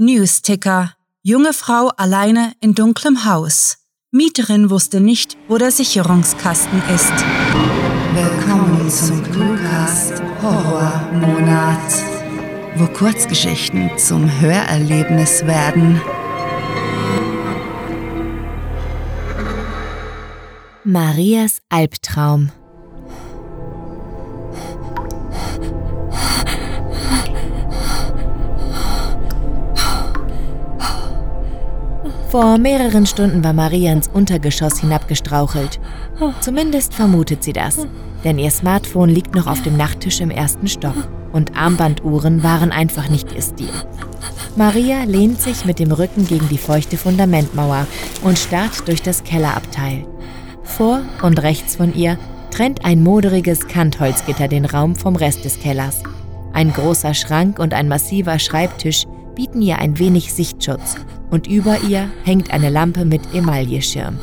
Newsticker. Junge Frau alleine in dunklem Haus. Mieterin wusste nicht, wo der Sicherungskasten ist. Willkommen zum Cluecast Horrormonat, wo Kurzgeschichten zum Hörerlebnis werden. Marias Albtraum. Vor mehreren Stunden war Maria ins Untergeschoss hinabgestrauchelt. Zumindest vermutet sie das, denn ihr Smartphone liegt noch auf dem Nachttisch im ersten Stock und Armbanduhren waren einfach nicht ihr Stil. Maria lehnt sich mit dem Rücken gegen die feuchte Fundamentmauer und starrt durch das Kellerabteil. Vor und rechts von ihr trennt ein moderiges Kantholzgitter den Raum vom Rest des Kellers. Ein großer Schrank und ein massiver Schreibtisch bieten ihr ein wenig Sichtschutz und über ihr hängt eine Lampe mit Emailleschirm.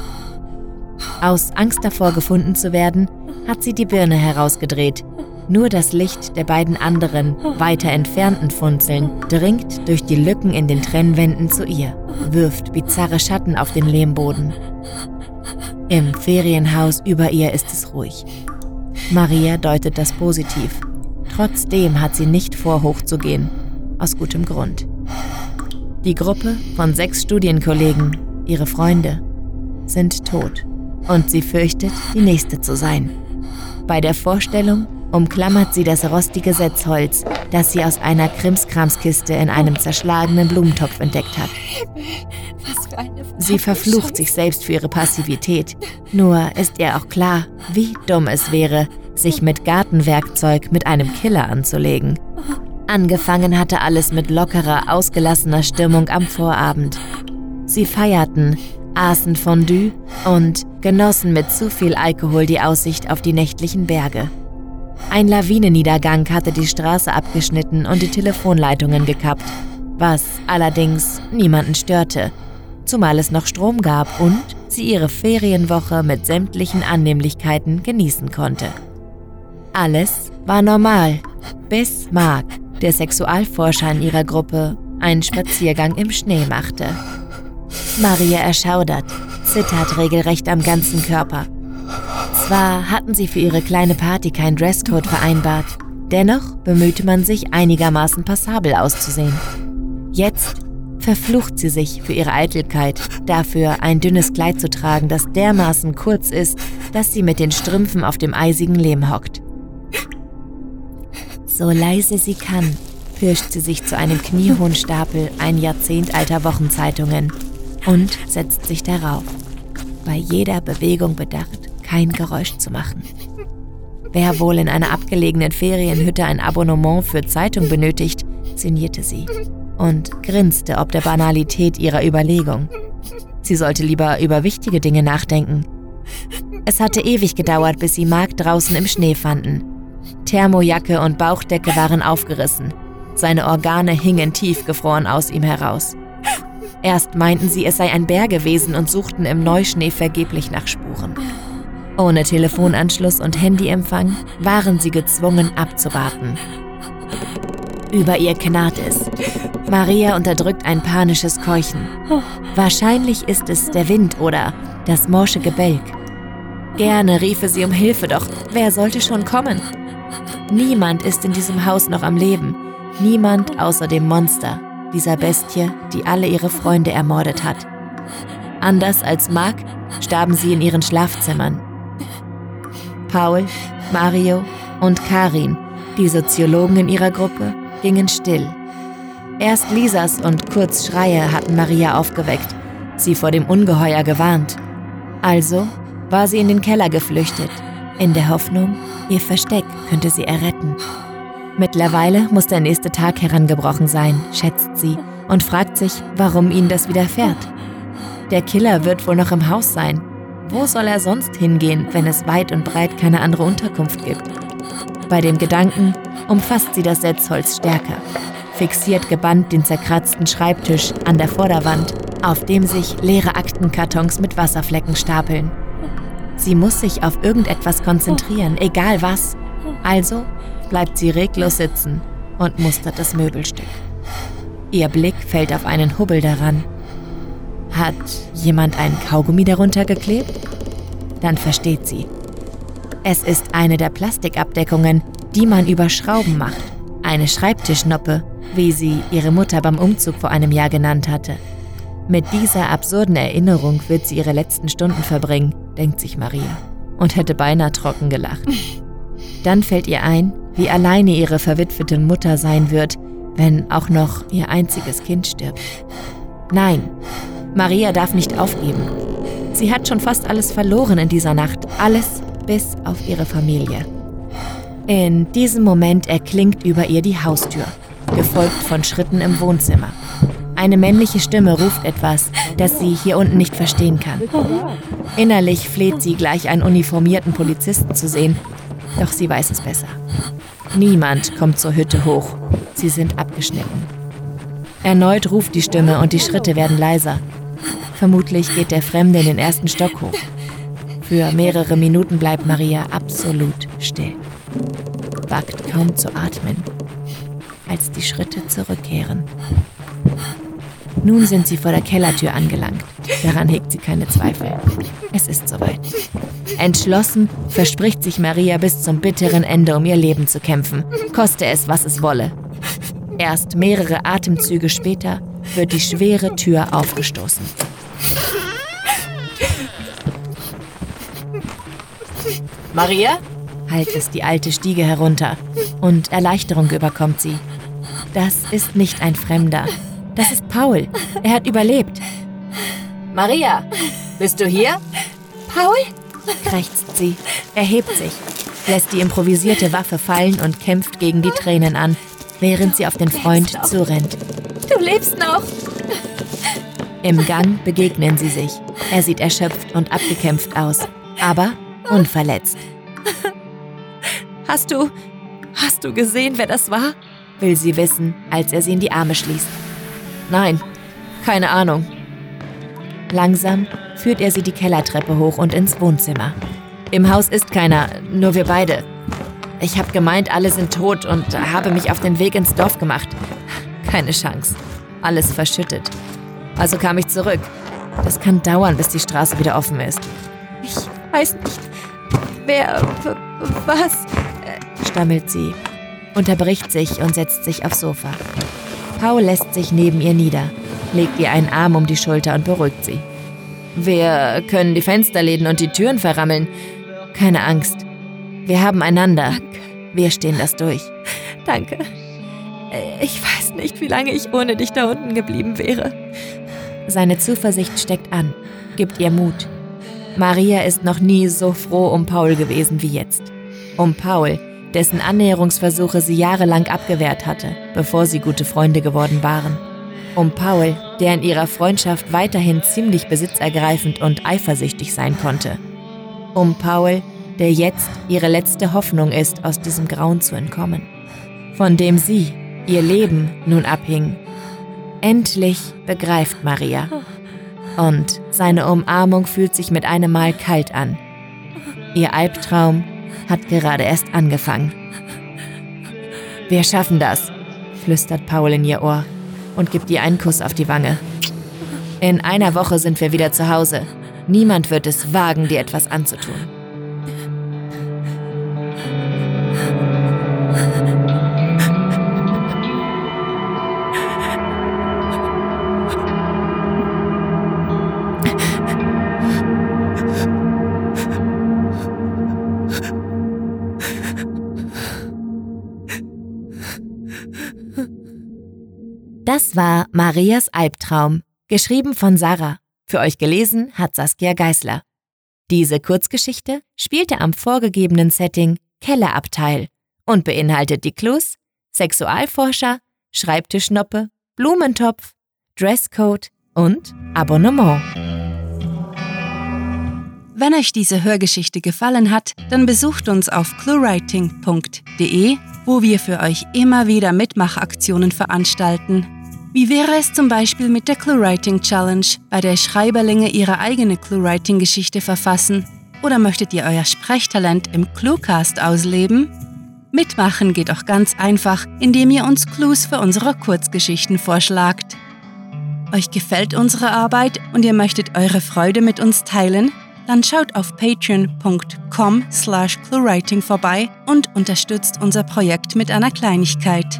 Aus Angst davor gefunden zu werden, hat sie die Birne herausgedreht. Nur das Licht der beiden anderen, weiter entfernten Funzeln dringt durch die Lücken in den Trennwänden zu ihr, wirft bizarre Schatten auf den Lehmboden. Im Ferienhaus über ihr ist es ruhig. Maria deutet das positiv. Trotzdem hat sie nicht vor, hochzugehen. Aus gutem Grund. Die Gruppe von sechs Studienkollegen, ihre Freunde, sind tot und sie fürchtet, die nächste zu sein. Bei der Vorstellung umklammert sie das rostige Setzholz, das sie aus einer Krimskramskiste in einem zerschlagenen Blumentopf entdeckt hat. Sie verflucht sich selbst für ihre Passivität. Nur ist ihr auch klar, wie dumm es wäre, sich mit Gartenwerkzeug mit einem Killer anzulegen. Angefangen hatte alles mit lockerer, ausgelassener Stimmung am Vorabend. Sie feierten, aßen Fondue und genossen mit zu viel Alkohol die Aussicht auf die nächtlichen Berge. Ein Lawinenniedergang hatte die Straße abgeschnitten und die Telefonleitungen gekappt, was allerdings niemanden störte, zumal es noch Strom gab und sie ihre Ferienwoche mit sämtlichen Annehmlichkeiten genießen konnte. Alles war normal, bis Mark, der Sexualforscher in ihrer Gruppe, einen Spaziergang im Schnee machte. Maria erschaudert, zittert regelrecht am ganzen Körper. Zwar hatten sie für ihre kleine Party keinen Dresscode vereinbart, dennoch bemühte man sich einigermaßen passabel auszusehen. Jetzt verflucht sie sich für ihre Eitelkeit, dafür ein dünnes Kleid zu tragen, das dermaßen kurz ist, dass sie mit den Strümpfen auf dem eisigen Lehm hockt. So leise sie kann, pirscht sie sich zu einem kniehohen Stapel ein Jahrzehnt alter Wochenzeitungen und setzt sich darauf, bei jeder Bewegung bedacht, kein Geräusch zu machen. Wer wohl in einer abgelegenen Ferienhütte ein Abonnement für Zeitung benötigt, sinnierte sie und grinste ob der Banalität ihrer Überlegung. Sie sollte lieber über wichtige Dinge nachdenken. Es hatte ewig gedauert, bis sie Mark draußen im Schnee fanden Thermojacke und Bauchdecke waren aufgerissen. Seine Organe hingen tiefgefroren aus ihm heraus. Erst meinten sie, es sei ein Bär gewesen und suchten im Neuschnee vergeblich nach Spuren. Ohne Telefonanschluss und Handyempfang waren sie gezwungen abzuwarten. Über ihr knarrt es. Maria unterdrückt ein panisches Keuchen. Wahrscheinlich ist es der Wind oder das morsche Gebälk. Gerne riefe sie um Hilfe, doch wer sollte schon kommen? Niemand ist in diesem Haus noch am Leben. Niemand außer dem Monster, dieser Bestie, die alle ihre Freunde ermordet hat. Anders als Mark starben sie in ihren Schlafzimmern. Paul, Mario und Karin, die Soziologen in ihrer Gruppe, gingen still. Erst Lisas und Kurz Schreie hatten Maria aufgeweckt, sie vor dem Ungeheuer gewarnt. Also war sie in den Keller geflüchtet, in der Hoffnung, ihr Versteck könnte sie erretten. Mittlerweile muss der nächste Tag herangebrochen sein, schätzt sie, und fragt sich, warum ihnen das widerfährt. Der Killer wird wohl noch im Haus sein. Wo soll er sonst hingehen, wenn es weit und breit keine andere Unterkunft gibt? Bei dem Gedanken umfasst sie das Setzholz stärker, fixiert gebannt den zerkratzten Schreibtisch an der Vorderwand, auf dem sich leere Aktenkartons mit Wasserflecken stapeln. Sie muss sich auf irgendetwas konzentrieren, egal was. Also bleibt sie reglos sitzen und mustert das Möbelstück. Ihr Blick fällt auf einen Hubbel daran. Hat jemand ein Kaugummi darunter geklebt? Dann versteht sie. Es ist eine der Plastikabdeckungen, die man über Schrauben macht. Eine Schreibtischnoppe, wie sie ihre Mutter beim Umzug vor einem Jahr genannt hatte. Mit dieser absurden Erinnerung wird sie ihre letzten Stunden verbringen, denkt sich Maria und hätte beinahe trocken gelacht. Dann fällt ihr ein, wie alleine ihre verwitwete Mutter sein wird, wenn auch noch ihr einziges Kind stirbt. Nein, Maria darf nicht aufgeben. Sie hat schon fast alles verloren in dieser Nacht, alles bis auf ihre Familie. In diesem Moment erklingt über ihr die Haustür, gefolgt von Schritten im Wohnzimmer. Eine männliche Stimme ruft etwas, das sie hier unten nicht verstehen kann. Innerlich fleht sie gleich einen uniformierten Polizisten zu sehen, doch sie weiß es besser. Niemand kommt zur Hütte hoch. Sie sind abgeschnitten. Erneut ruft die Stimme und die Schritte werden leiser. Vermutlich geht der Fremde in den ersten Stock hoch. Für mehrere Minuten bleibt Maria absolut still. Wagt kaum zu atmen, als die Schritte zurückkehren. Nun sind sie vor der Kellertür angelangt. Daran hegt sie keine Zweifel. Es ist soweit. Entschlossen verspricht sich Maria bis zum bitteren Ende, um ihr Leben zu kämpfen, koste es, was es wolle. Erst mehrere Atemzüge später wird die schwere Tür aufgestoßen. Maria? heilt es die alte Stiege herunter und Erleichterung überkommt sie. Das ist nicht ein Fremder, das ist Paul. Er hat überlebt. Maria, bist du hier? Paul? krächzt sie, erhebt sich, lässt die improvisierte Waffe fallen und kämpft gegen die Tränen an, während sie auf den Freund zurennt. Du lebst noch. Im Gang begegnen sie sich. Er sieht erschöpft und abgekämpft aus, aber unverletzt. Hast du. Hast du gesehen, wer das war? will sie wissen, als er sie in die Arme schließt. Nein, keine Ahnung. Langsam führt er sie die Kellertreppe hoch und ins Wohnzimmer. Im Haus ist keiner, nur wir beide. Ich habe gemeint, alle sind tot und habe mich auf den Weg ins Dorf gemacht. Keine Chance. Alles verschüttet. Also kam ich zurück. Das kann dauern, bis die Straße wieder offen ist. Ich weiß nicht, wer, was, stammelt sie, unterbricht sich und setzt sich aufs Sofa. Paul lässt sich neben ihr nieder, legt ihr einen Arm um die Schulter und beruhigt sie. Wir können die Fensterläden und die Türen verrammeln. Keine Angst. Wir haben einander. Danke. Wir stehen das durch. Danke. Ich weiß nicht, wie lange ich ohne dich da unten geblieben wäre. Seine Zuversicht steckt an, gibt ihr Mut. Maria ist noch nie so froh um Paul gewesen wie jetzt. Um Paul, dessen Annäherungsversuche sie jahrelang abgewehrt hatte, bevor sie gute Freunde geworden waren. Um Paul, der in ihrer Freundschaft weiterhin ziemlich besitzergreifend und eifersüchtig sein konnte. Um Paul, der jetzt ihre letzte Hoffnung ist, aus diesem Grauen zu entkommen, von dem sie, ihr Leben, nun abhing. Endlich begreift Maria. Und seine Umarmung fühlt sich mit einem Mal kalt an. Ihr Albtraum hat gerade erst angefangen. Wir schaffen das, flüstert Paul in ihr Ohr und gibt ihr einen Kuss auf die Wange. In einer Woche sind wir wieder zu Hause. Niemand wird es wagen, dir etwas anzutun. Das war Marias Albtraum, geschrieben von Sarah. Für euch gelesen hat Saskia Geißler. Diese Kurzgeschichte spielte am vorgegebenen Setting Kellerabteil und beinhaltet die Clues Sexualforscher, Schreibtischnoppe, Blumentopf, Dresscode und Abonnement. Wenn euch diese Hörgeschichte gefallen hat, dann besucht uns auf cluewriting.de, wo wir für euch immer wieder Mitmachaktionen veranstalten. Wie wäre es zum Beispiel mit der ClueWriting Challenge, bei der Schreiberlinge ihre eigene ClueWriting-Geschichte verfassen? Oder möchtet ihr euer Sprechtalent im Cluecast ausleben? Mitmachen geht auch ganz einfach, indem ihr uns Clues für unsere Kurzgeschichten vorschlagt. Euch gefällt unsere Arbeit und ihr möchtet eure Freude mit uns teilen? Dann schaut auf patreon.com slash cluewriting vorbei und unterstützt unser Projekt mit einer Kleinigkeit.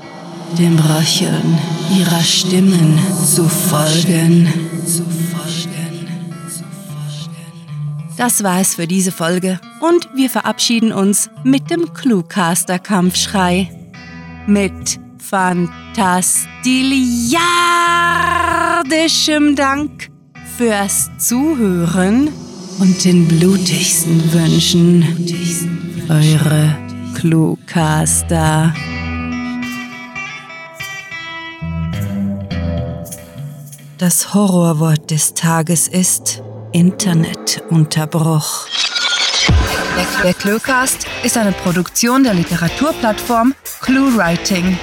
dem Röcheln ihrer Stimmen zu folgen. Das war es für diese Folge und wir verabschieden uns mit dem Cluecaster-Kampfschrei. Mit fantastiliardischem Dank fürs Zuhören und den blutigsten Wünschen. Eure Cluecaster. Das Horrorwort des Tages ist Internetunterbruch. Der Cluecast ist eine Produktion der Literaturplattform ClueWriting.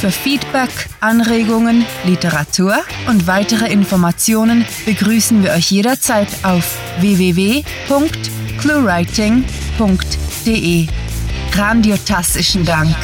Für Feedback, Anregungen, Literatur und weitere Informationen begrüßen wir euch jederzeit auf www.cluewriting.de. Grandiotastischen Dank.